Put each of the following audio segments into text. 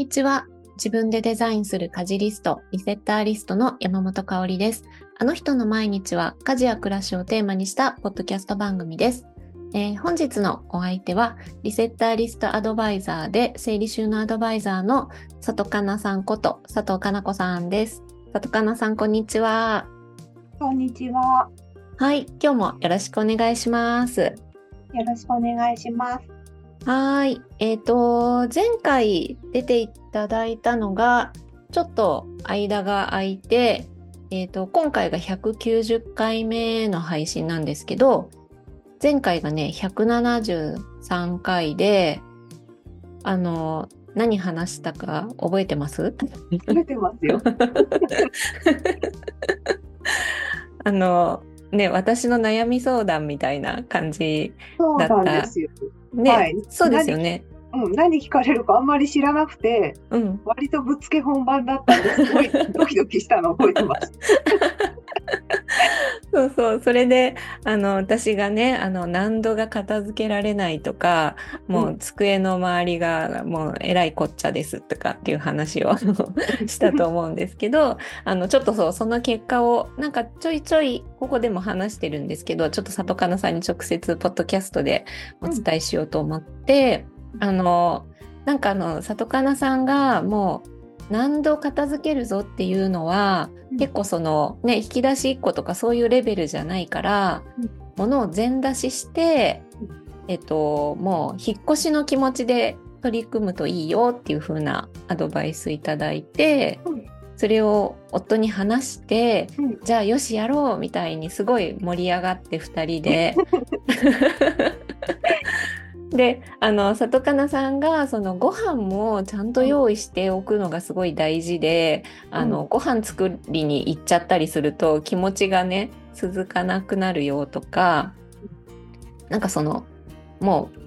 にちは。自分でデザインする家事リスト、リセッターリストの山本香里です。あの人の毎日は家事や暮らしをテーマにしたポッドキャスト番組です。えー、本日のお相手は、リセッターリストアドバイザーで整理収納アドバイザーの佐藤かなさんこと佐藤かな子さんです。佐藤かなさん、こんにちは。こんにちは。はい、今日もよろしくお願いします。よろしくお願いします。はい。えっ、ー、と、前回出ていただいたのが、ちょっと間が空いて、えっ、ー、と、今回が190回目の配信なんですけど、前回がね、173回で、あの、何話したか覚えてます？覚えてますよ。あの、ね、私の悩み相談みたいな感じだった。そうなんですよ。ね、はい、そうですよね。うん、何聞かれるかあんまり知らなくて、うん、割とぶっつけ本番だったんですごいドキドキしたの覚えてます。そうそう。それであの私がねあの難度が片付けられないとかもう机の周りがもうえらいこっちゃですとかっていう話を したと思うんですけどあのちょっとそうその結果をなんかちょいちょいここでも話してるんですけどちょっと里かなさんに直接ポッドキャストでお伝えしようと思って、うん、あのなんかあの里かなさんがもう何度片付けるぞっていうのは、うん、結構そのね引き出し1個とかそういうレベルじゃないから、うん、物を全出しして、えっともう引っ越しの気持ちで取り組むといいよっていう風なアドバイスいただいて、うん、それを夫に話して、じゃあよしやろうみたいにすごい盛り上がって2人で であの里かなさんがそのご飯もちゃんと用意しておくのがすごい大事で、うん、あのご飯作りに行っちゃったりすると気持ちがね続かなくなるよとかなんかそのもう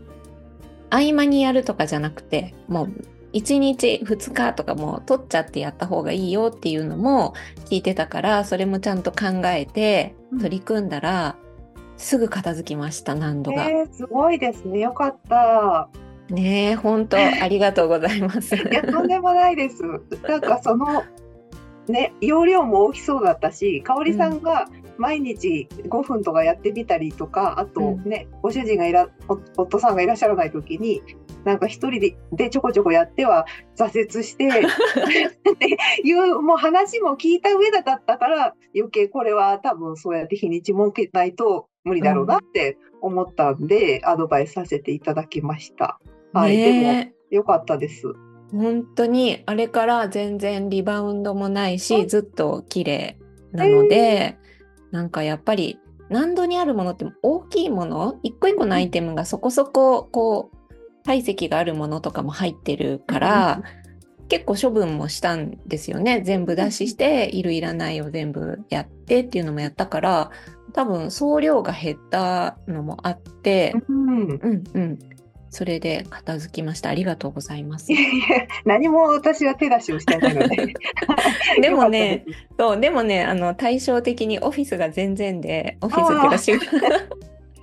合間にやるとかじゃなくてもう1日2日とかも取っちゃってやった方がいいよっていうのも聞いてたからそれもちゃんと考えて取り組んだら、すぐ片付きました何度が、えー、すごいですね。よかった。ね本当ありがとうございます。いやとんでもないです。なんかそのね容量も大きそうだったし香織さんが毎日5分とかやってみたりとか、あとね、うん、ご主人がいら夫さんがいらっしゃらない時になんか一人ででちょこちょこやっては挫折して っていうもう話も聞いた上だったから余計これは多分そうやって日にち設けないと無理だろうなって思ったんで、うん、アドバイスさせていただきました。はい、でも良かったです。本当にあれから全然リバウンドもないしずっと綺麗なので、なんかやっぱり難度にあるものって大きいもの一個一個のアイテムがそこそここう体積があるものとかも入ってるから、結構処分もしたんですよね。全部出ししているいらないを全部やってっていうのもやったから多分総量が減ったのもあって、うん、うんうんそれで片付きました。ありがとうございます。いやいや何も私は手出しをしてないので。でもね、そうでもね、あの対照的にオフィスが全然で、オフィスっていうか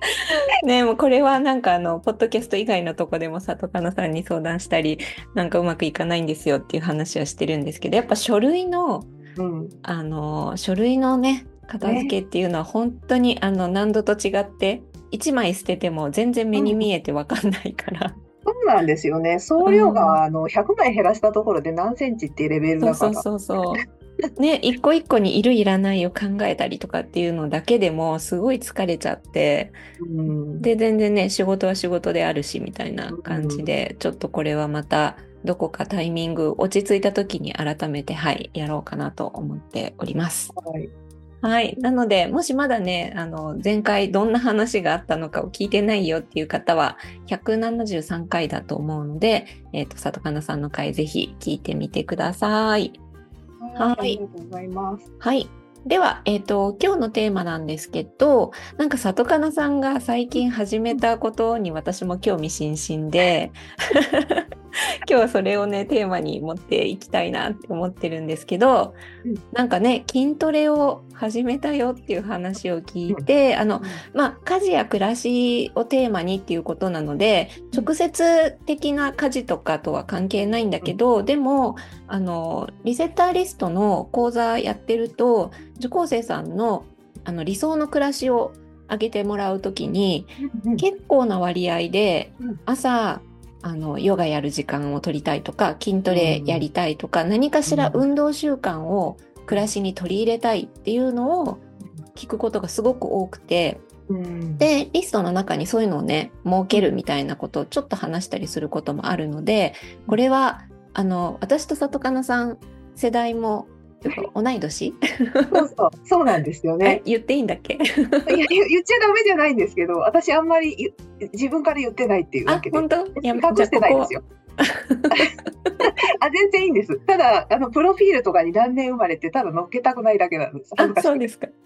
ねもうこれはなんかあのポッドキャスト以外のとこでも里かなさんに相談したりなんかうまくいかないんですよっていう話はしてるんですけどやっぱ書類の、うん、あの書類のね片付けっていうのは本当に、ね、あの何度と違って1枚捨てても全然目に見えて分かんないから。そうなんですよね。総量が、あの100枚減らしたところで何センチっていうレベルだから。そうそうそうね、一個一個にいるいらないを考えたりとかっていうのだけでもすごい疲れちゃって、うん、で全然ね仕事は仕事であるしみたいな感じで、うん、ちょっとこれはまたどこかタイミング落ち着いた時に改めてはいやろうかなと思っております。はいはい。なので、もしまだね、あの、前回どんな話があったのかを聞いてないよっていう方は、173回だと思うので、えっ、ー、と、里かなさんの回ぜひ聞いてみてください。はい。ありがとうございます。はい。では、えっ、ー、と、今日のテーマなんですけど、なんか里かなさんが最近始めたことに私も興味津々で、今日はそれをねテーマに持っていきたいなって思ってるんですけど、うん。なんかね筋トレを始めたよっていう話を聞いて、あのまあ家事や暮らしをテーマにっていうことなので直接的な家事とかとは関係ないんだけど、でもあのリセッターリストの講座やってると受講生さんのあの理想の暮らしを上げてもらうときにうん。結構な割合でうん。朝あのヨガやる時間を取りたいとか筋トレやりたいとか、何かしらうん。運動習慣を暮らしに取り入れたいっていうのを聞くことがすごく多くてうん。でリストの中にそういうのをね設けるみたいなことをちょっと話したりすることもあるのでこれはあの私と里かなさん世代もてか同い年？そうそう、そうなんですよえね。言っていいんだっけ？いや言言っちゃダメじゃないんですけど、私あんまり言自分から言ってないっていうあだけで。本当？いや隠してないですよ。あ、全然いいんです。ただ、あの、プロフィールとかに何年生まれってただ載っけたくないだけなんです。あそうですか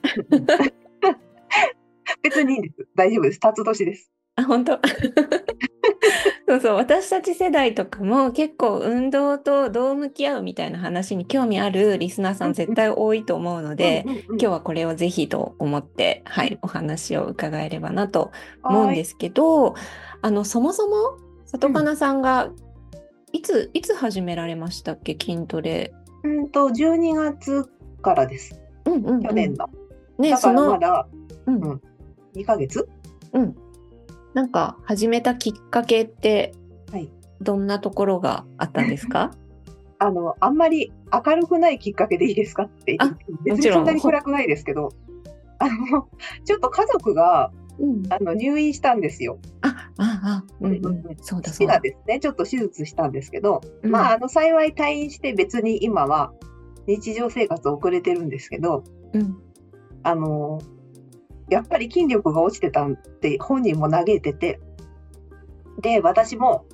別にいいんです。大丈夫です。辰年です。あ本当？そうそう私たち世代とかも結構運動とどう向き合うみたいな話に興味あるリスナーさん絶対多いと思うので、うんうんうん今日はこれをぜひと思って、はい、お話を伺えればなと思うんはですけどあのそもそも里かなさんがいつ、いつ始められましたっけ？筋トレ。いうんと、12月からです。うんうんうん。去年の。ねだからまだうん。うん。2ヶ月？うん、なんか始めたきっかけって、はい。どんなところがあったんですか？あの、あんまり明るくないきっかけでいいですか？ってあ別にそんなに暗くないですけど、あの、ちょっと家族が、うん、あの、入院したんですよ。あああ、うんうん、そうだそうだ。ですね、ちょっと手術したんですけど、うん。まあ、あの、幸い退院して別に今は日常生活を送れてるんですけど、うん。あの、やっぱり筋力が落ちてたんって本人も嘆いてて、で、私も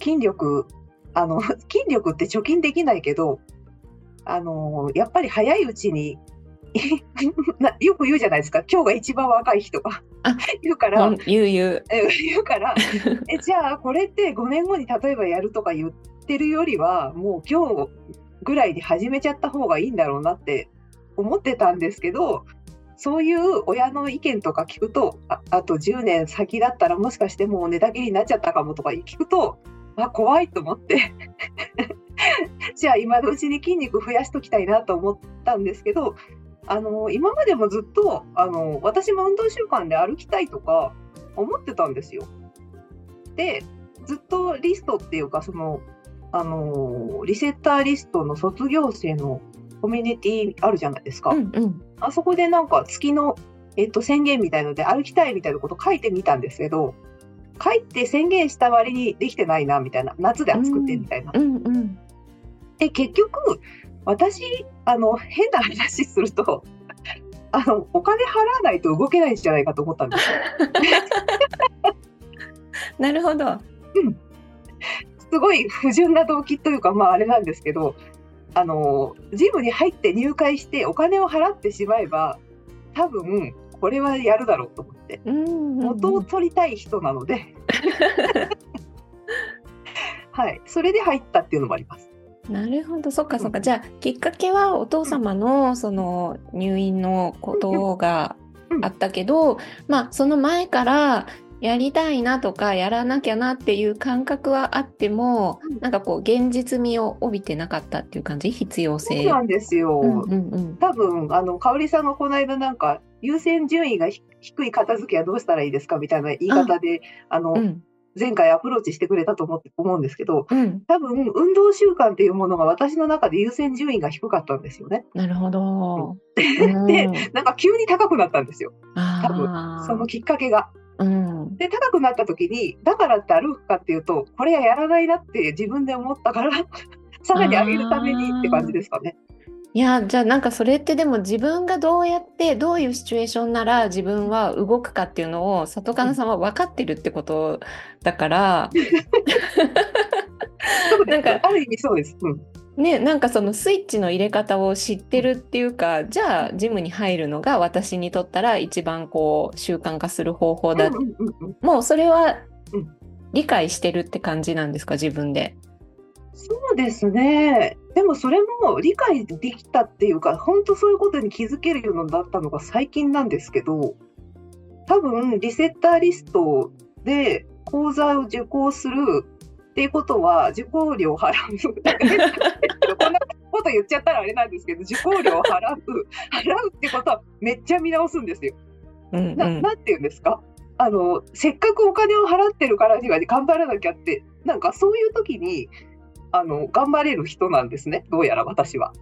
筋力、あの、筋力って貯金できないけど、あの、やっぱり早いうちに、なよく言うじゃないですか、今日が一番若い日とか。あ言うから、うん言う言う。え言うから、えじゃあこれって5年後に例えばやるとか言ってるよりはもう今日ぐらいに始めちゃった方がいいんだろうなって思ってたんですけどそういう親の意見とか聞くとああと10年先だったらもしかしてもう寝たきりになっちゃったかもとか聞くとあ怖いと思って じゃあ今のうちに筋肉増やしときたいなと思ったんですけどあの今までもずっとあの私も運動習慣で歩きたいとか思ってたんですよ。でずっとリストっていうかそのあのリセッターリストの卒業生のコミュニティあるじゃないですか。うんうんあそこでなんか月の、えっと、宣言みたいので歩きたいみたいなこと書いてみたんですけど書いて宣言した割にできてないなみたいな夏で暑くてみたいな。うんうん。で結局私あの変な話すると あのお金払わないと動けないんじゃないかと思ったんですよ。なるほど。すごい不純な動機というかまああれなんですけどあのジムに入って入会してお金を払ってしまえば多分これはやるだろうと思って。うんうんうん。元を取りたい人なので。はい。それで入ったっていうのもあります。なるほど、そっかそっか。うん。じゃあ、きっかけはお父様のその入院のことがあったけど、まあ、その前からやりたいなとか、やらなきゃなっていう感覚はあってもうん、なんかこう、現実味を帯びてなかったっていう感じ、必要性。そうなんですよ、うんうんうん。多分あの香織さんがこの間なんか優先順位がひ低い片付けはどうしたらいいですかみたいな言い方であの、うん前回アプローチしてくれたと思って思うんですけどうん、多分運動習慣っていうものが私の中で優先順位が低かったんですよね。なるほど。でうんなんか急に高くなったんですよあーそのきっかけが。うん、で高くなった時にだからって歩くかっていうとこれはやらないなって自分で思ったからさらに上げるためにって感じですかね。いやじゃあなんかそれってでも自分がどうやってどういうシチュエーションなら自分は動くかっていうのを里かなさんは分かってるってことだから、なんかある意味そうです。うんねなんかそのスイッチの入れ方を知ってるっていうかじゃあジムに入るのが私にとったら一番こう習慣化する方法だ、うんうんうんうんもうそれはうん理解してるって感じなんですか自分で？そうですね。でもそれも理解できたっていうか、本当そういうことに気づけるようになったのが最近なんですけど、多分リセッターリストで講座を受講するっていうことは受講料を払う。こんなこと言っちゃったらあれなんですけど、受講料を払う、払うってことはめっちゃ見直すんですよ。うんうんななんて言うんですか？あのせっかくお金を払ってるからには頑張らなきゃってなんかそういう時にあの頑張れる人なんですねどうやら私は。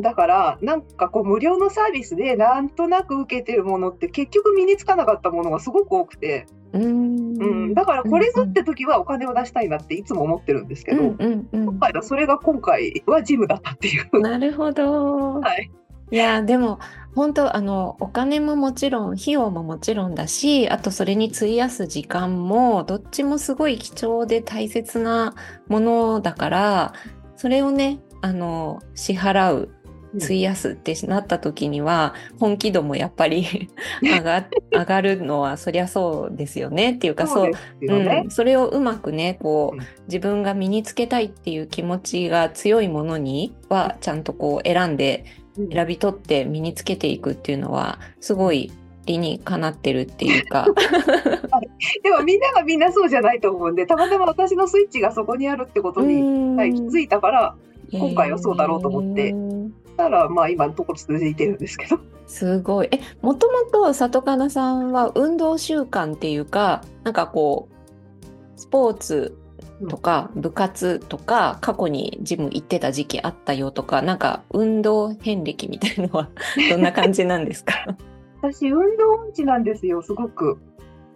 だからなんかこう無料のサービスでなんとなく受けてるものって結局身につかなかったものがすごく多くて、うーんうん、だからこれぞって時はお金を出したいなっていつも思ってるんですけど、うんうんうん今回はそれが今回はジムだったっていう。なるほど。はいいやでも本当あのお金ももちろん費用ももちろんだしあとそれに費やす時間もどっちもすごい貴重で大切なものだからそれをねあの支払ううん費やすってなった時には本気度もやっぱり 上が上がるのはそりゃそうですよねっていうかそうですよね。うん、それをうまくねこう、うん。自分が身につけたいっていう気持ちが強いものにはちゃんとこう選んでうん。選び取って身につけていくっていうのはすごい理にかなってるっていうか。でもみんながみんなそうじゃないと思うんでたまたま私のスイッチがそこにあるってことに、はい、気づいたから今回はそうだろうと思ってへーたらまあ今のところ続いてるんですけど。すごい。えもともと里かなさんは運動習慣っていうかなんかこうスポーツとか部活とか過去にジム行ってた時期あったよとかなんか運動遍歴みたいのはどんな感じなんですか？私運動音痴なんですよすごく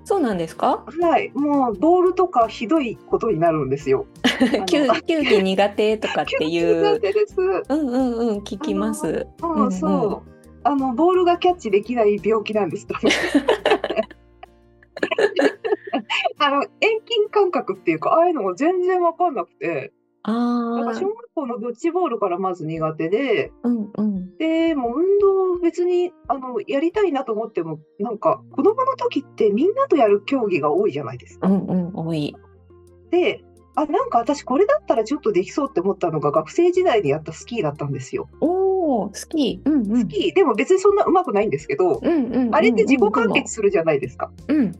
そうなんですか？はい。もうボールとかひどいことになるんですよ。の球球技苦手とかっていう。苦手です。うんうんうん聞きます。うん、そう。あのボールがキャッチできない病気なんです。あの遠近感覚っていうかああいうのが全然わかんなくてだからああ小学校のドッジボールからまず苦手でうんうんでもう運動別にあのやりたいなと思ってもなんか子供の時ってみんなとやる競技が多いじゃないですか。うんうん多い。であなんか私これだったらちょっとできそうって思ったのが学生時代にやったスキーだったんですよ。おおスキー。うんうんスキーでも別にそんな上手くないんですけど、うんうんうんうんあれって自己完結するじゃないですか。うん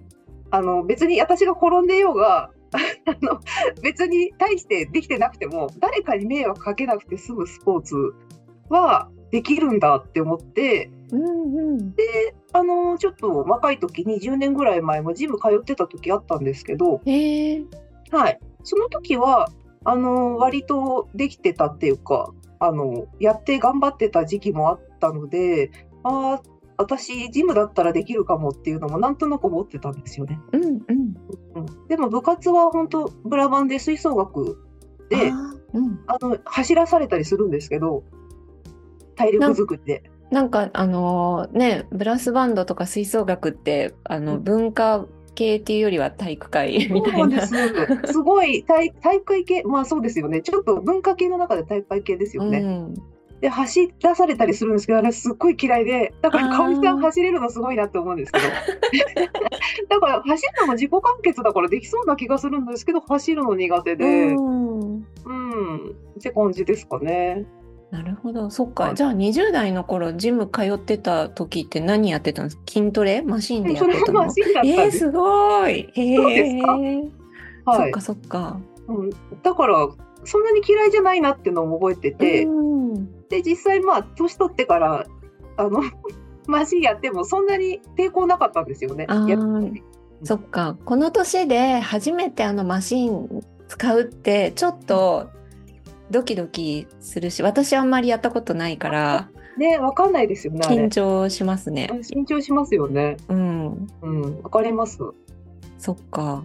あの別に私が転んでようがあの別に大してできてなくても誰かに迷惑かけなくて済むスポーツはできるんだって思ってうんうん。であのちょっと若い時20年ぐらい前もジム通ってた時あったんですけど、はい、その時はあの割とできてたっていうかあのやって頑張ってた時期もあったのであー私ジムだったらできるかもっていうのもなんとなく思ってたんですよね。うんうんうん、でも部活は本当ブラバンで吹奏楽であーうんあの走らされたりするんですけど体力作りで。なんかあのーねブラスバンドとか吹奏楽ってあのうん文化系っていうよりは体育会みたいなす。すごい体体育会系、まあそうですよね。ちょっと文化系の中で体育会系ですよね。うんで、走らされたりするんですけど、あれすっごい嫌いで、だからあーかおりさん走れるのすごいなって思うんですけど。だから走るのも自己完結だからできそうな気がするんですけど、走るの苦手で、うん、うんって感じですかね。なるほど、そっか。はいじゃあ20代の頃ジム通ってた時って何やってたんですか？筋トレ？マシンでやそれってたの？も マシンだったんえー、です。すごい。え。はいそっかそっか。うん。だから、そんなに嫌いじゃないなっていうのも覚えてて、うんで、実際まあ、年取ってから、あの、マシンやってもそんなに抵抗なかったんですよね。そっか。この年で初めてあのマシン使うってちょっとドキドキするし、私あんまりやったことないからね、わかんないですよね。緊張しますね。緊張しますよね。うん。うん、わかります。そっか。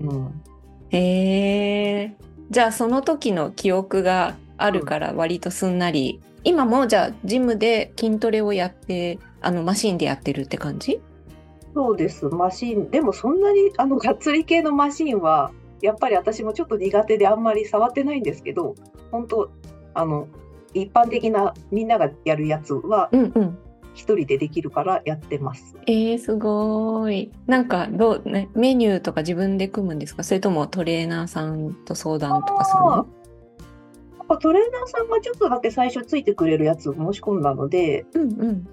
うん。へえ。じゃあその時の記憶があるから割とすんなり、今もじゃあジムで筋トレをやってあのマシンでやってるって感じ？そうです。マシン、でもそんなに、あの、がっつり系のマシンは、やっぱり私もちょっと苦手であんまり触ってないんですけど、本当あの、一般的なみんながやるやつはうんうん。一人でできるからやってます。えー、すごい。なんかどうねメニューとか自分で組むんですか？それともトレーナーさんと相談とかするの？かトレーナーさんがちょっとだけ最初ついてくれるやつを申し込んだので、うんうん。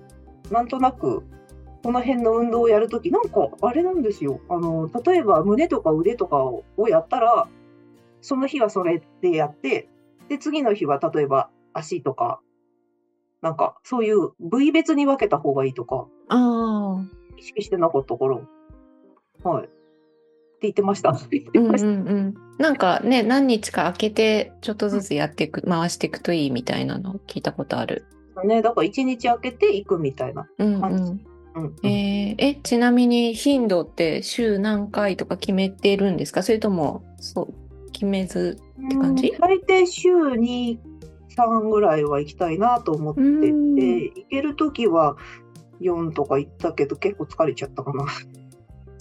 なんとなく、この辺の運動をやるとき、なんかあれなんですよ。あの、例えば胸とか腕とかをやったら、その日はそれでやって、で、次の日は例えば足とか、なんかそういう部位別に分けた方がいいとか、ああ。意識してなかったから、はい。って言ってました。うんう。んうん。なんかね、何日か空けて、ちょっとずつやっていく、回していくといいみたいなのを聞いたことある。ね、だから一日空けていくみたいなうん感じ。うん。うん。えーえ、ちなみに頻度って週何回とか決めてるんですか？それとも、そう、決めず。て感じ？うん大抵週に3ぐらいは行きたいなと思ってて、うん行けるときは4とか行ったけど結構疲れちゃったかな。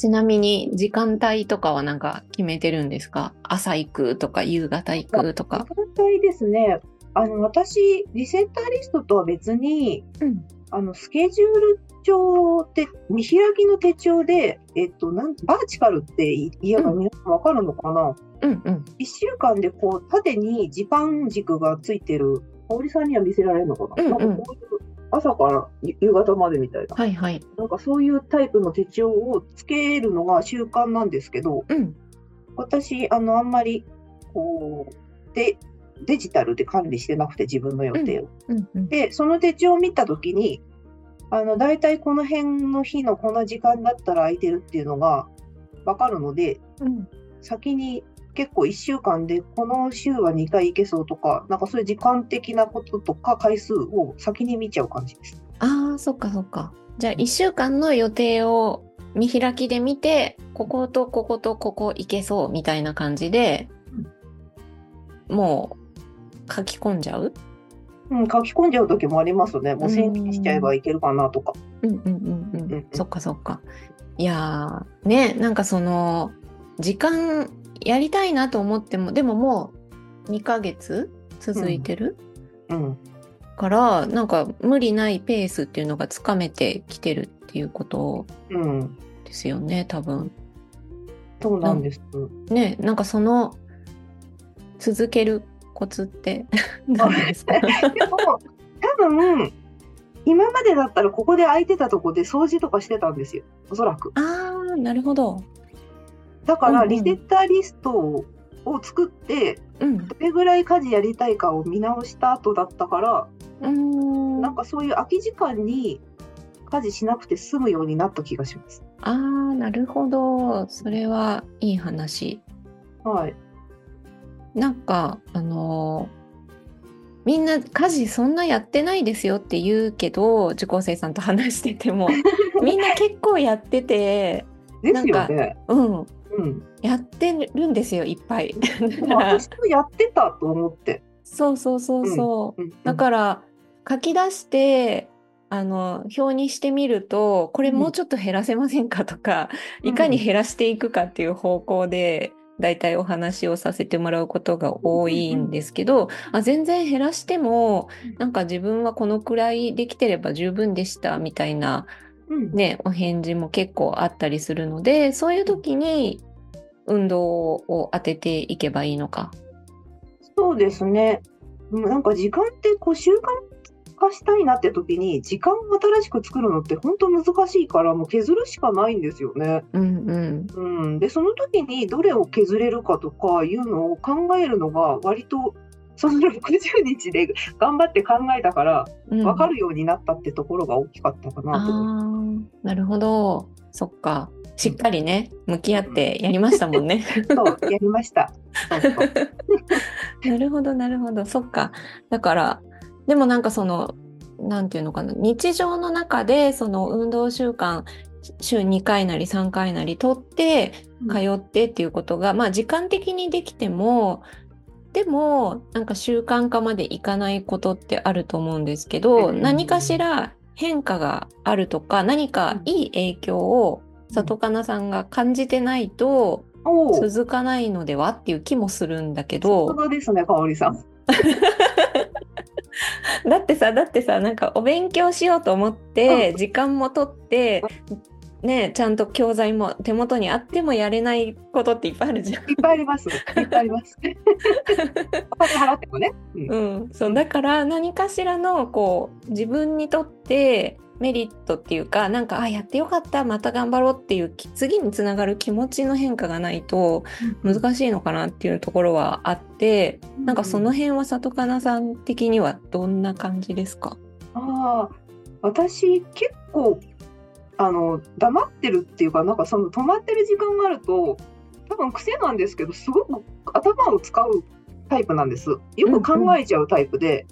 ちなみに時間帯とかはなんか決めてるんですか？朝行くとか夕方行くとか。時間帯ですね。あの、私、リセッターリストとは別に、うん。あの、スケジュール帳って、見開きの手帳で、えっと、なんバーチカルって言えばうん皆さんわかるのかな、うんうん。一週間でこう縦に時間軸がついてる、香織さんには見せられるのかな,、うんうんなんかこういう朝から夕方までみたいな、はいはい。なんかそういうタイプの手帳をつけるのが習慣なんですけど、うん。私、あの、あんまり、こう、で、デジタルで管理してなくて自分の予定を。うんうん。で、その手帳を見たときに、あの、大体この辺の日のこの時間だったら空いてるっていうのがわかるので、うん先に結構1週間でこの週は2回行けそうとか、なんかそういう時間的なこととか回数を先に見ちゃう感じです。ああ、そっかそっか。じゃあ1週間の予定を見開きで見て、こことこことここ行けそうみたいな感じで、もう書き込んじゃう？うん、書き込んじゃう時もありますね。もう宣言しちゃえばいけるかなとか。うんうんうんううんん。そっかそっか。いやー、ね、なんかその、時間やりたいなと思っても、でももう2ヶ月続いてる、うん。から、なんか無理ないペースっていうのがつかめてきてるっていうことうん。ですよね、多分。そうなんです。ね、なんかその続けるコツって 何ですか？でも、多分、今までだったらここで空いてたとこで掃除とかしてたんですよ。おそらく。ああ、なるほど。だから、リセッターリストを作って、うん。どれぐらい家事やりたいかを見直した後だったから、うーん。なんかそういう空き時間に家事しなくて済むようになった気がします。ああ、なるほど。それはいい話。はい。なんか、あのーみんな家事そんなやってないですよって言うけど、受講生さんと話してても、みんな結構やってて、ですよね。うん、うん。やってるんですよ、いっぱい。私もやってたと思って。そうそうそうそう。うん。だから書き出してあの表にしてみるとこれもうちょっと減らせませんかとか、うん。いかに減らしていくかっていう方向でだいたいお話をさせてもらうことが多いんですけど、あ全然減らしてもなんか自分はこのくらいできてれば十分でしたみたいなうん。ねお返事も結構あったりするのでそういう時に運動を当てていけばいいのか。そうですね。うんなんか時間ってこう習慣化したいなって時に時間を新しく作るのって本当難しいからもう削るしかないんですよね。うんうんうん、でその時にどれを削れるかとかいうのを考えるのが割とその60日で頑張って考えたからうん、分かるようになったってところが大きかったかなと思います。ああ、なるほど。そっか。しっかりね、向き合ってやりましたもんね。そうやりました。なるほど、なるほど。そっか。だから、でもなんかその、なんていうのかな、日常の中で、その運動習慣、週2回なり3回なりとって、通ってっていうことが、まあ時間的にできても、でも、なんか習慣化までいかないことってあると思うんですけど、うん何かしら変化があるとか、何かいい影響を里かなさんが感じてないと続かないのではっていう気もするんだけすど、がですね、かおりさん。だってさ、だってさ、なんかお勉強しようと思って、時間も取って、ねちゃんと教材も手元にあってもやれないことっていっぱいあるじゃん。いっぱいあります。いっぱいあります。お金払ってもね。うんうん、そうだから何かしらのこう自分にとってメリットっていうかなんかあやってよかったまた頑張ろうっていうき次につながる気持ちの変化がないと難しいのかなっていうところはあってなんかその辺は里かなさん的にはどんな感じですか？ああ、私結構あの黙ってるっていうかなんかその止まってる時間があると多分癖なんですけどすごく頭を使うタイプなんです。よく考えちゃうタイプで。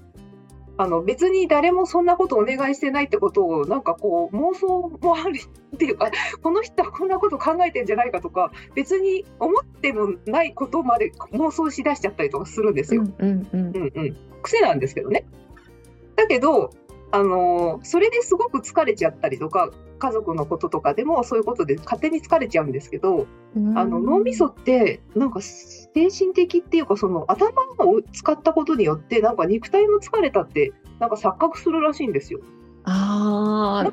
あの別に誰もそんなことお願いしてないってことをなんかこう妄想もあるっていうかこの人はこんなこと考えてんじゃないかとか別に思ってもないことまで妄想しだしちゃったりとかするんですよ。うんうんうんうんうん、癖なんですけどね。だけど、あのーそれですごく疲れちゃったりとか家族のこととかでもそういうことで勝手に疲れちゃうんですけど、あの脳みそってなんか精神的っていうかその頭を使ったことによってなんか肉体も疲れたってなんか錯覚するらしいんですよ。あ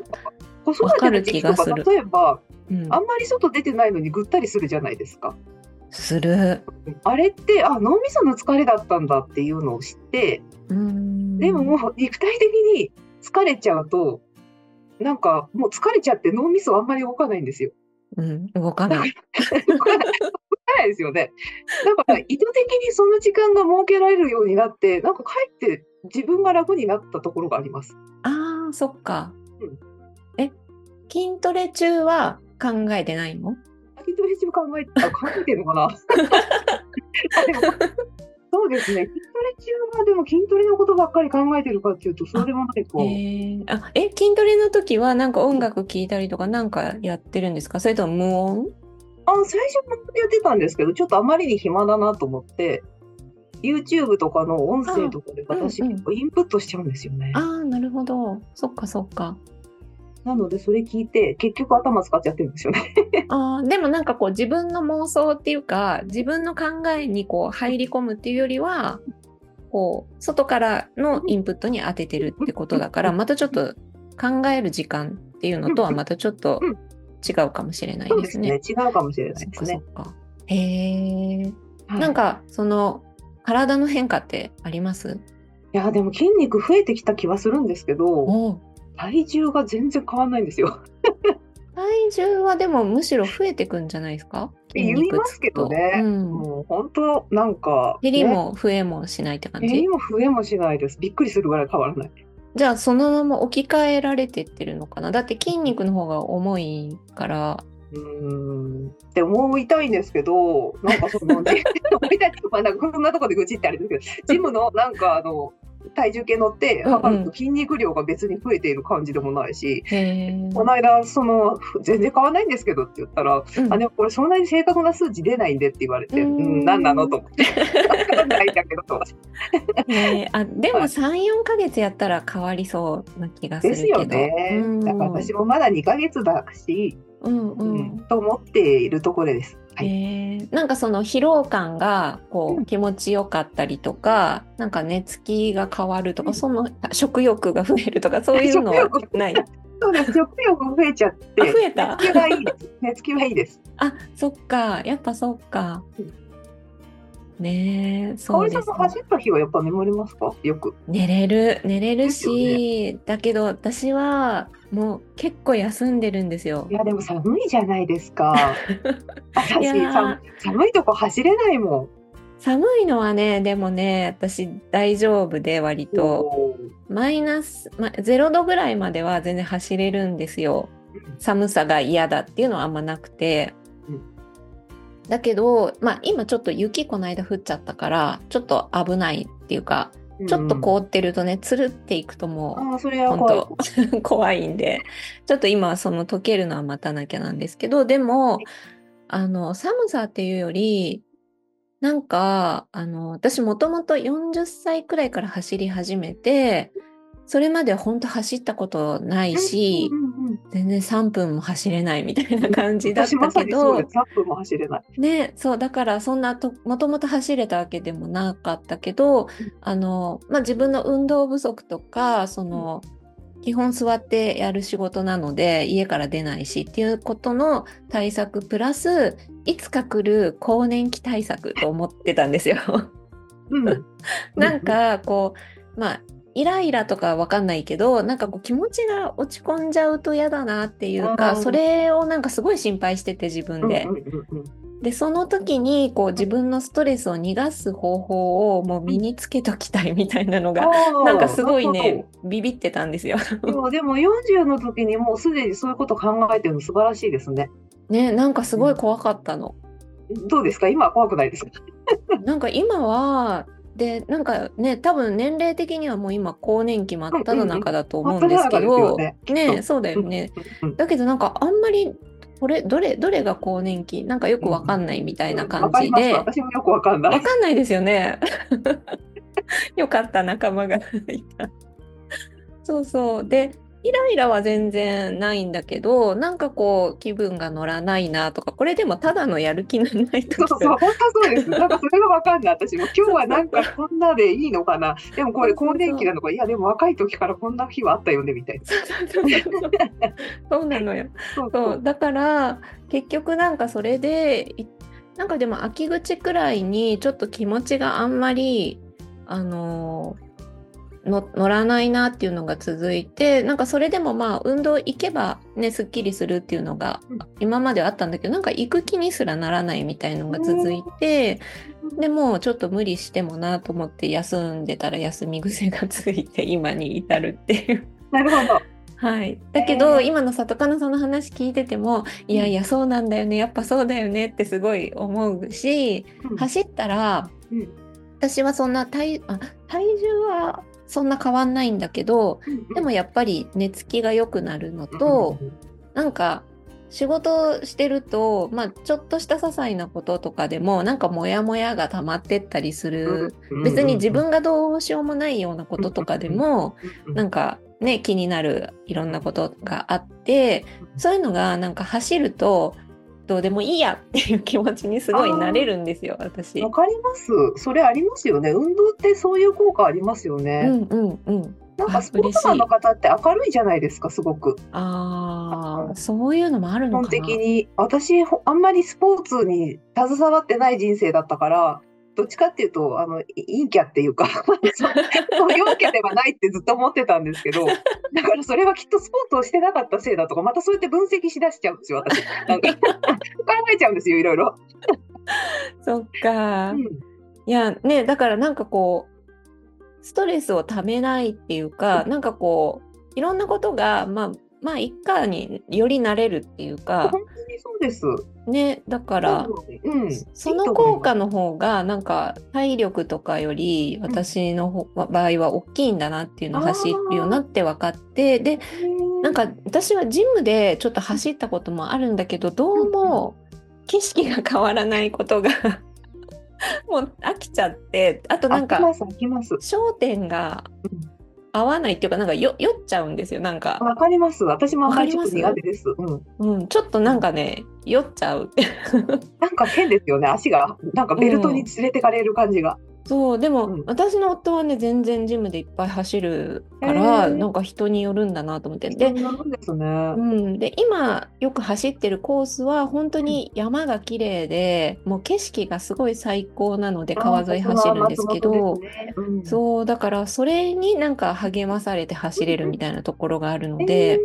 子育ての時期とか例えばー、うんあんまり外出てないのにぐったりするじゃないですか。する。あれってあ脳みその疲れだったんだっていうのを知ってうんでももう肉体的に疲れちゃうと、なんかもう疲れちゃって脳みそあんまり動かないんですよ。うん、動かない。動かないですよね。だから意図的にその時間が設けられるようになって、なんかかえって自分が楽になったところがあります。ああ、そっか。うんえ、筋トレ中は考えてないの？筋トレ中考えあ考えてるのかな？そうですね。筋トレ中はでも筋トレのことばっかり考えてるかっていうと、そうでもないと。えー、あえ筋トレの時はなんか音楽聴いたりとかなんかやってるんですか？それとも無音？あ最初もやってたんですけど、ちょっとあまりに暇だなと思って、YouTube とかの音声とかで私、あうんうんインプットしちゃうんですよね。ああなるほどそっかそっかなので、それ聞いて、結局頭使っちゃってるんですよね。あーでもなんかこう自分の妄想っていうか自分の考えにこう入り込むっていうよりはこう外からのインプットに当ててるってことだからまたちょっと考える時間っていうのとはまたちょっとうん違うかもしれないでねそうですすね。。違うかもしれないですね。へえ。はいなんかその体の変化ってあります？いや、でも筋肉増えてきた気はするんですけど、お体重が全然変わんないんですよ。体重はでもむしろ増えてくんじゃないですか？言いますけどねうん。もう本当、なんか、減りねも増えもしないって感じ？減り。も増えもしないです。びっくりするぐらい変わらない。じゃあそのまま置き換えられてってるのかな？だって筋肉の方が重いから。うーんって思いたいんですけど、なんかそのね、思いたいっていうか、なんかこんなとこで愚痴ってあれですけど、ジムのなんかあの、体重計乗ってうんうん測ると筋肉量が別に増えている感じでもないし、へえ。この間、その、全然変わらないんですけどって言ったら、うんあ、でもこれそんなに正確な数値出ないんでって言われて、ううんん、何なのと思って。わかんないんだけどと思って。ねえあでもはい3、4ヶ月やったら変わりそうな気がすでするけど。よね。うんだから私もまだ2ヶ月だし、うんううんん、と思っているところです。はい。へえなんかその疲労感がこううん気持ちよかったりとか、なんか寝つきが変わるとか、うんその食欲が増えるとかそういうのはない。そうです。食欲増えちゃって。あ増えた？寝つきがいいです。寝つきはいいです。あそっかやっぱそっか。ねえ香そうです、織さんも走った日はやっぱ眠れますか？よく。寝れる寝れるし、だけど私はもう結構休んでるんですよい。や、でも寒いじゃないですか。私寒、寒いとこ走れないもん。寒いのはねでもね私大丈夫で割とマイナス、ま、0度ぐらいまでは全然走れるんですよ。寒さが嫌だっていうのはあんまなくて。うんだけど、まあ今ちょっと雪この間降っちゃったから、ちょっと危ないっていうか、ちょっと凍ってるとね、つるっていくともうん。ああ、それはう、怖い。本 当怖いんで、ちょっと今はその溶けるのは待たなきゃなんですけど、でも、あの、寒さっていうより、なんか、あの、私もともと40歳くらいから走り始めて、それまでは本当走ったことないし、うんうんうん全然3分も走れないみたいな感じだったけどです。3分も走れない。ねそうだからそんなともともと走れたわけでもなかったけどあの、まあ、自分の運動不足とかその基本座ってやる仕事なので家から出ないしっていうことの対策プラスいつか来る更年期対策と思ってたんですよ。うん。なんかこうまあイライラとかわかんないけどなんかこう気持ちが落ち込んじゃうと嫌だなっていうかそれをなんかすごい心配してて自分でうん。うんうんうんでその時にこう自分のストレスを逃がす方法をもう身につけときたいみたいなのがなんかすごいねビビってたんですよ。でもでも40の時にもうすでにそういうこと考えてるの素晴らしいですね。ねなんかすごい怖かったの。どうですか？今は怖くないですか？なんか今はでなんかね多分年齢的にはもう今更年期真っ只中だと思うんですけどねきっとそうだよね。うんうんだけどなんかあんまりこれどれどれが更年期？なんかよくわかんないみたいな感じで。私もよくわかんない。わかんないですよね。よかった仲間がいた。そうそう。で、イライラは全然ないんだけど、なんかこう気分が乗らないなとか、これでもただのやる気のない時そうそう、本当そうです。なんかそれがわかんない。私も 今日はなんかこんなでいいのかな。でもこれ更年期なのか。いやでも若い時からこんな日はあったよねみたいな。そうそうそうそうなのよ。そうそうだから結局なんかそれでいなんかでも秋口くらいにちょっと気持ちがあんまりあのの乗らないなっていうのが続いてなんかそれでもまあ運動行けばねすっきりするっていうのがうん。今まではあったんだけどなんか行く気にすらならないみたいのが続いてでもうちょっと無理してもなと思って休んでたら休み癖がついて今に至るっていう。なるほど。はい、だけど、えー。今の里かなさんの話聞いててもいやいやそうなんだよね。やっぱそうだよね。ってすごい思うしうん。走ったらうん。私はそんな体あ体重はそんな変わんないんだけどでもやっぱり寝つきが良くなるのとなんか仕事してると、まあ、ちょっとした些細なこととかでもなんかモヤモヤが溜まってったりする。別に自分がどうしようもないようなこととかでもなんかね気になるいろんなことがあってそういうのがなんか走るとどうでもいいやっていう気持ちにすごいなれるんですよ私。わかります。それありますよね。運動ってそういう効果ありますようね。んうんうん。なんかスポーツマンの方って明るいじゃないですか、すごく。ああそういうのもある基本のかな。的に。私、ほあんまりスポーツに携わってない人生だったから、どっちかっていうと、あの、い陰キャっていうか、そうそう陽キャではないってずっと思ってたんですけど、だからそれはきっとスポーツをしてなかったせいだとか、またそうやって分析しだしちゃうんですよ、私。なんか 考えちゃうんですよ、いろいろ。そっか。うんいやねだからなんかこうストレスをためないっていうか、なんかこういろんなことがまあまあ一家によりなれるっていうか本当にそうです。ねだから。うん、その効果の方がなんか体力とかより私の方場合は大きいんだなっていうのを走るようになって分かってでなんか私はジムでちょっと走ったこともあるんだけどどうも景色が変わらないことが もう飽きちゃってあとなんか。焦点が合わないっていうかなんかよ酔っちゃうんですよなんか、わかります。私もあんまりちょっとわか苦手です。うん。うん、ちょっとなんかね酔っちゃう なんか変ですよね。足が、なんかベルトに連れてかれる感じが。そうでも、うん。私の夫はね全然ジムでいっぱい走るから、へー。なんか人によるんだなと思って。でね。うん、で今よく走ってるコースは本当に山が綺麗でもう景色がすごい最高なので川沿い走るんですけどそうだからそれになんか励まされて走れるみたいなところがあるのえで、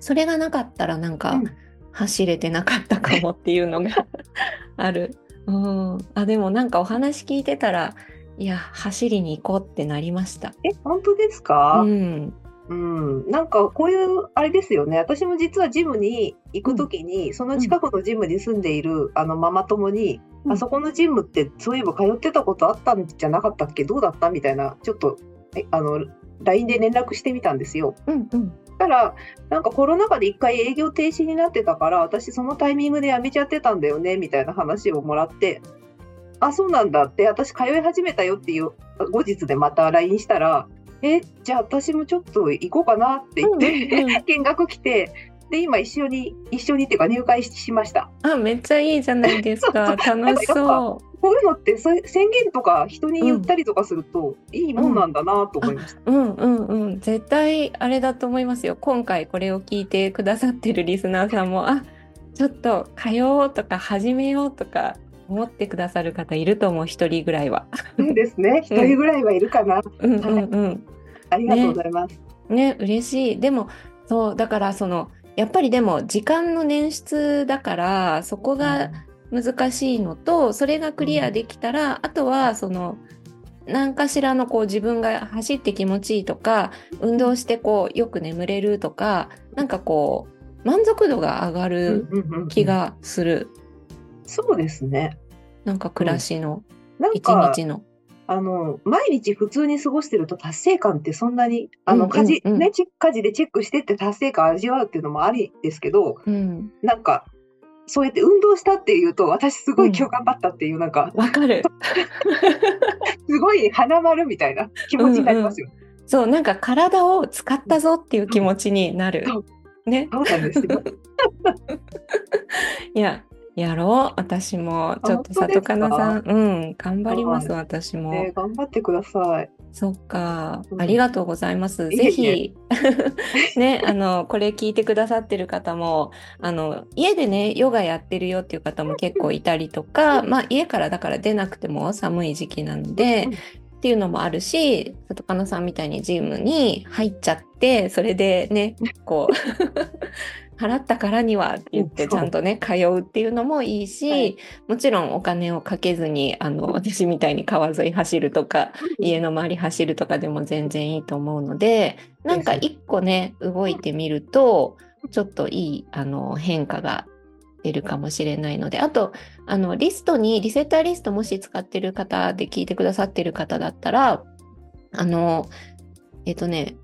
それがなかったらなんかうん。走れてなかったかもっていうのが ある。うん、あでもなんかお話聞いてたらいや走りに行こうってなりました。え、本当ですか？う、ん、うん、なんかこういうあれですよね。私も実はジムに行くときに、その近くのジムに住んでいるあのママ友に、うん。あそこのジムってそういえば通ってたことあったんじゃなかったっけ？どうだった？みたいなちょっとえあの LINE で連絡してみたんですよ。うん、うん、たらなんかコロナ禍で一回営業停止になってたから私そのタイミングで辞めちゃってたんだよねみたいな話をもらってあそうなんだって私通い始めたよっていう後日でまた LINE したらえじゃあ私もちょっと行こうかなって言って、うんうん 見学来てで今一緒に一緒にっていうか入会しました。あ、めっちゃいいじゃないですか。楽しそこういうのって宣言とか人に言ったりとかすると、いいもんなんだなと思いました。う。うんうんうん。絶対あれだと思いますよ。今回これを聞いてくださってるリスナーさんも、あ、ちょっと通おうとか始めようとか思ってくださる方いると思う。一人ぐらいは。そうですね。一人ぐらいはいるかな。うんうんうん。ありがとうございます。ね、嬉しい。でも、そう、だからその、やっぱりでも時間の捻出だから、そこが難しいのと、それがクリアできたら、あとはその、何かしらのこう自分が走って気持ちいいとか、運動してこうよく眠れるとか、なんかこう、満足度が上がる気がする。そうですね。なんか暮らしの、一なんか日の。あの毎日普通に過ごしてると達成感ってそんなにあのうんうんうん家事、ねチェ家事でチェックしてって達成感味わうっていうのもありですけどうん。なんかそうやって運動したっていうと私すごい今日頑張ったっていうなんかわかる。すごい花丸みたいな気持ちになりますよ。そう、なんか体を使ったぞっていう気持ちになるそう。ね。そうなんですよ。いや、やろう。私も、ちょっと里かなさん、うん、頑張ります、私も。ね頑張ってください。そっかう。んありがとうございます。ぜひ、ね、あの、これ聞いてくださってる方も、あの、家でね、ヨガやってるよっていう方も結構いたりとか、まあ、家からだから出なくても寒い時期なので、うんっていうのもあるし、里かなさんみたいにジムに入っちゃって、それでね、こう、払ったからにはって言ってう。んちゃんとね、通うっていうのもいいし、はい。もちろんお金をかけずに、あの、私みたいに川沿い走るとか、家の周り走るとかでも全然いいと思うので、なんか一個ね、動いてみると、ちょっといい、あの、変化が出るかもしれないので、あと、あの、リストに、リセッターリストもし使ってる方で聞いてくださってる方だったら、あの、えっとね、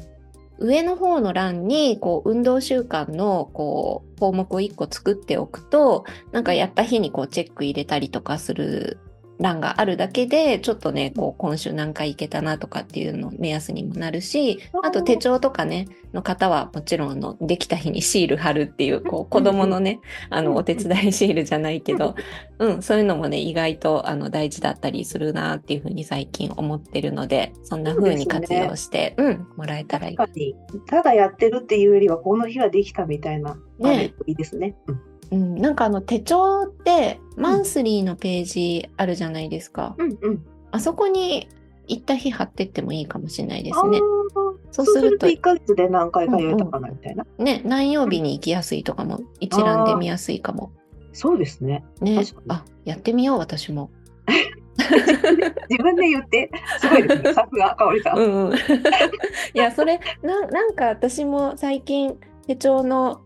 上の方の欄に、こう、運動習慣の、こう、項目を1個作っておくと、なんかやった日にこう、チェック入れたりとかする欄があるだけで、ちょっとね、こう、今週何回行けたなとかっていうの目安にもなるし、あと手帳とかね、の方はもちろん、あの、できた日にシール貼るっていう、こう、子供のね、あの、お手伝いシールじゃないけど、うん、そういうのもね、意外と、あの、大事だったりするなっていうふうに最近思ってるので、そんな風に活用して、うん、もらえたらいい。ただやってるっていうよりはこの日はできたみたいな、ね。いいですね。うんうん、なんかあの手帳ってマンスリーのページあるじゃないですか。うんうん。あそこに行った日貼ってってもいいかもしれないですあね。ーそうすると1ヶ月で何回通えたかなみたいな。ね、何曜日に行きやすいとかも一覧で見やすいかも。そうですね。ねあ、やってみよう私も。自分で言って、すごいですね。さすが、かおりさん。うんうん。いや、それな、なんか私も最近手帳の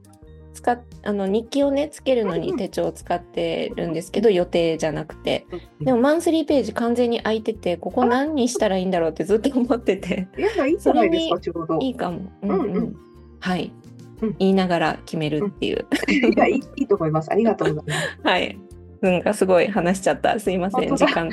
使っあの日記をねつけるのに手帳を使ってるんですけど、予定じゃなくて。でもマンスリーページ完全に空いててここ何にしたらいいんだろうってずっと思ってて。いや、いいじゃないですか、ちょうど。いいいかも、うんうん。うんうん。はい、うん。言いながら決めるっていう、や、いいいいと思います。ありがとうございます。はい。なんかすごい話しちゃった。すいません時間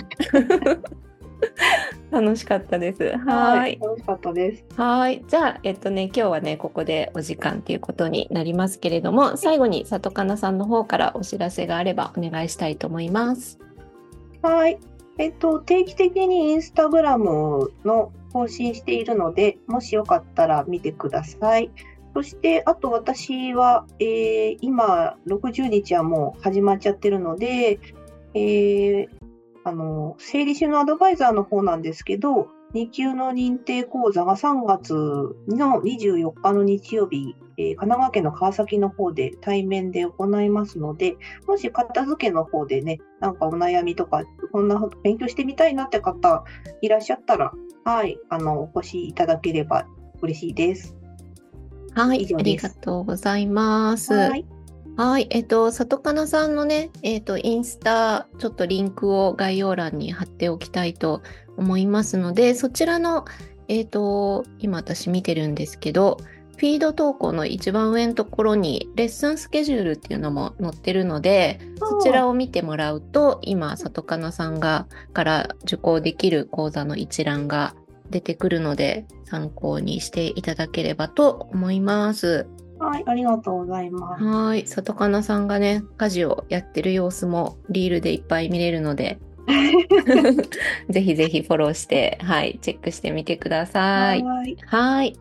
楽しかったですはーい楽しかったです。はい。じゃあ、えっとね、今日はね、ここでお時間ということになりますけれども、最後に里かなさんの方からお知らせがあればお願いしたいと思います。はい。えっと、定期的にインスタグラムの更新しているので、もしよかったら見てください。そして、あと私は、えー今、60日はもう始まっちゃってるので、えーあの、整理収納アドバイザーの方なんですけど、2級の認定講座が3月の24日の日曜日、えー神奈川県の川崎の方で対面で行いますので、もし片付けの方でね、なんかお悩みとか、こんな勉強してみたいなって方いらっしゃったら、はい、あの、お越しいただければ嬉しいです。はい以。上ありがとうございます。はい。はい。えっと、里かなさんのね、えっと、インスタ、ちょっとリンクを概要欄に貼っておきたいと思いますので、そちらの、えっと、今私見てるんですけど、フィード投稿の一番上のところにレッスンスケジュールっていうのも載ってるので、そちらを見てもらうと、今、里かなさんが、から受講できる講座の一覧が出てくるので、参考にしていただければと思います。はい、ありがとうございます。はい。里かなさんがね、家事をやってる様子もリールでいっぱい見れるので、ぜひぜひフォローして、はい、チェックしてみてください。はい。はい。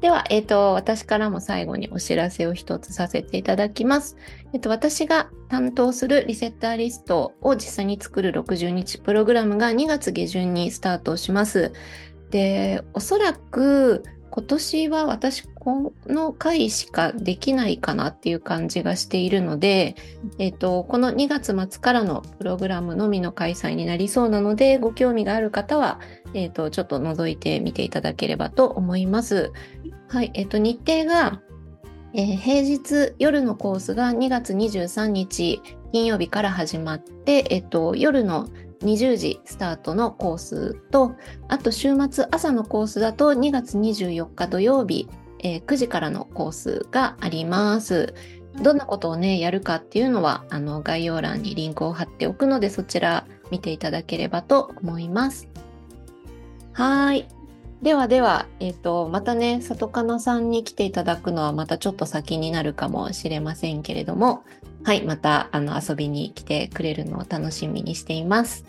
では、えっ、と、私からも最後にお知らせを一つさせていただきます。えっ、と、私が担当するリセッターリストを実際に作る60日プログラムが2月下旬にスタートします。で、おそらく今年は私この回しかできないかなっていう感じがしているので、えっ、と、この2月末からのプログラムのみの開催になりそうなので、ご興味がある方は、えっ、と、ちょっと覗いてみていただければと思います。はい、えっ、と、日程が、えー平日夜のコースが2月23日金曜日から始まって、えっ、と、夜の20時スタートのコースと、あと週末朝のコースだと2月24日土曜日、えー9時からのコースがあります。どんなことをね、やるかっていうのは、あの、概要欄にリンクを貼っておくので、そちら見ていただければと思います。はい。ではでは、えっ、と、またね、里かなさんに来ていただくのはまたちょっと先になるかもしれませんけれども、はい、また、あの、遊びに来てくれるのを楽しみにしています。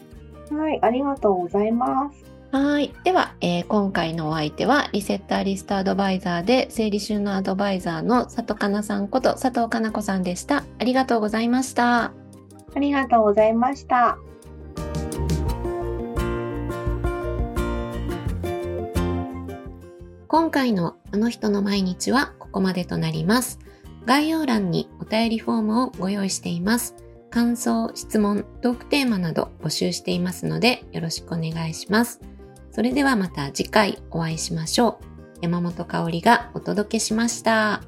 はい、ありがとうございます。はい。では、えー今回のお相手は、リセッターリストアドバイザーで、整理収納アドバイザーの里かなさんこと佐藤かな子さんでした。ありがとうございました。ありがとうございました。今回のあの人の毎日はここまでとなります。概要欄にお便りフォームをご用意しています。感想、質問、トークテーマなど募集していますのでよろしくお願いします。それではまた次回お会いしましょう。山本香里がお届けしました。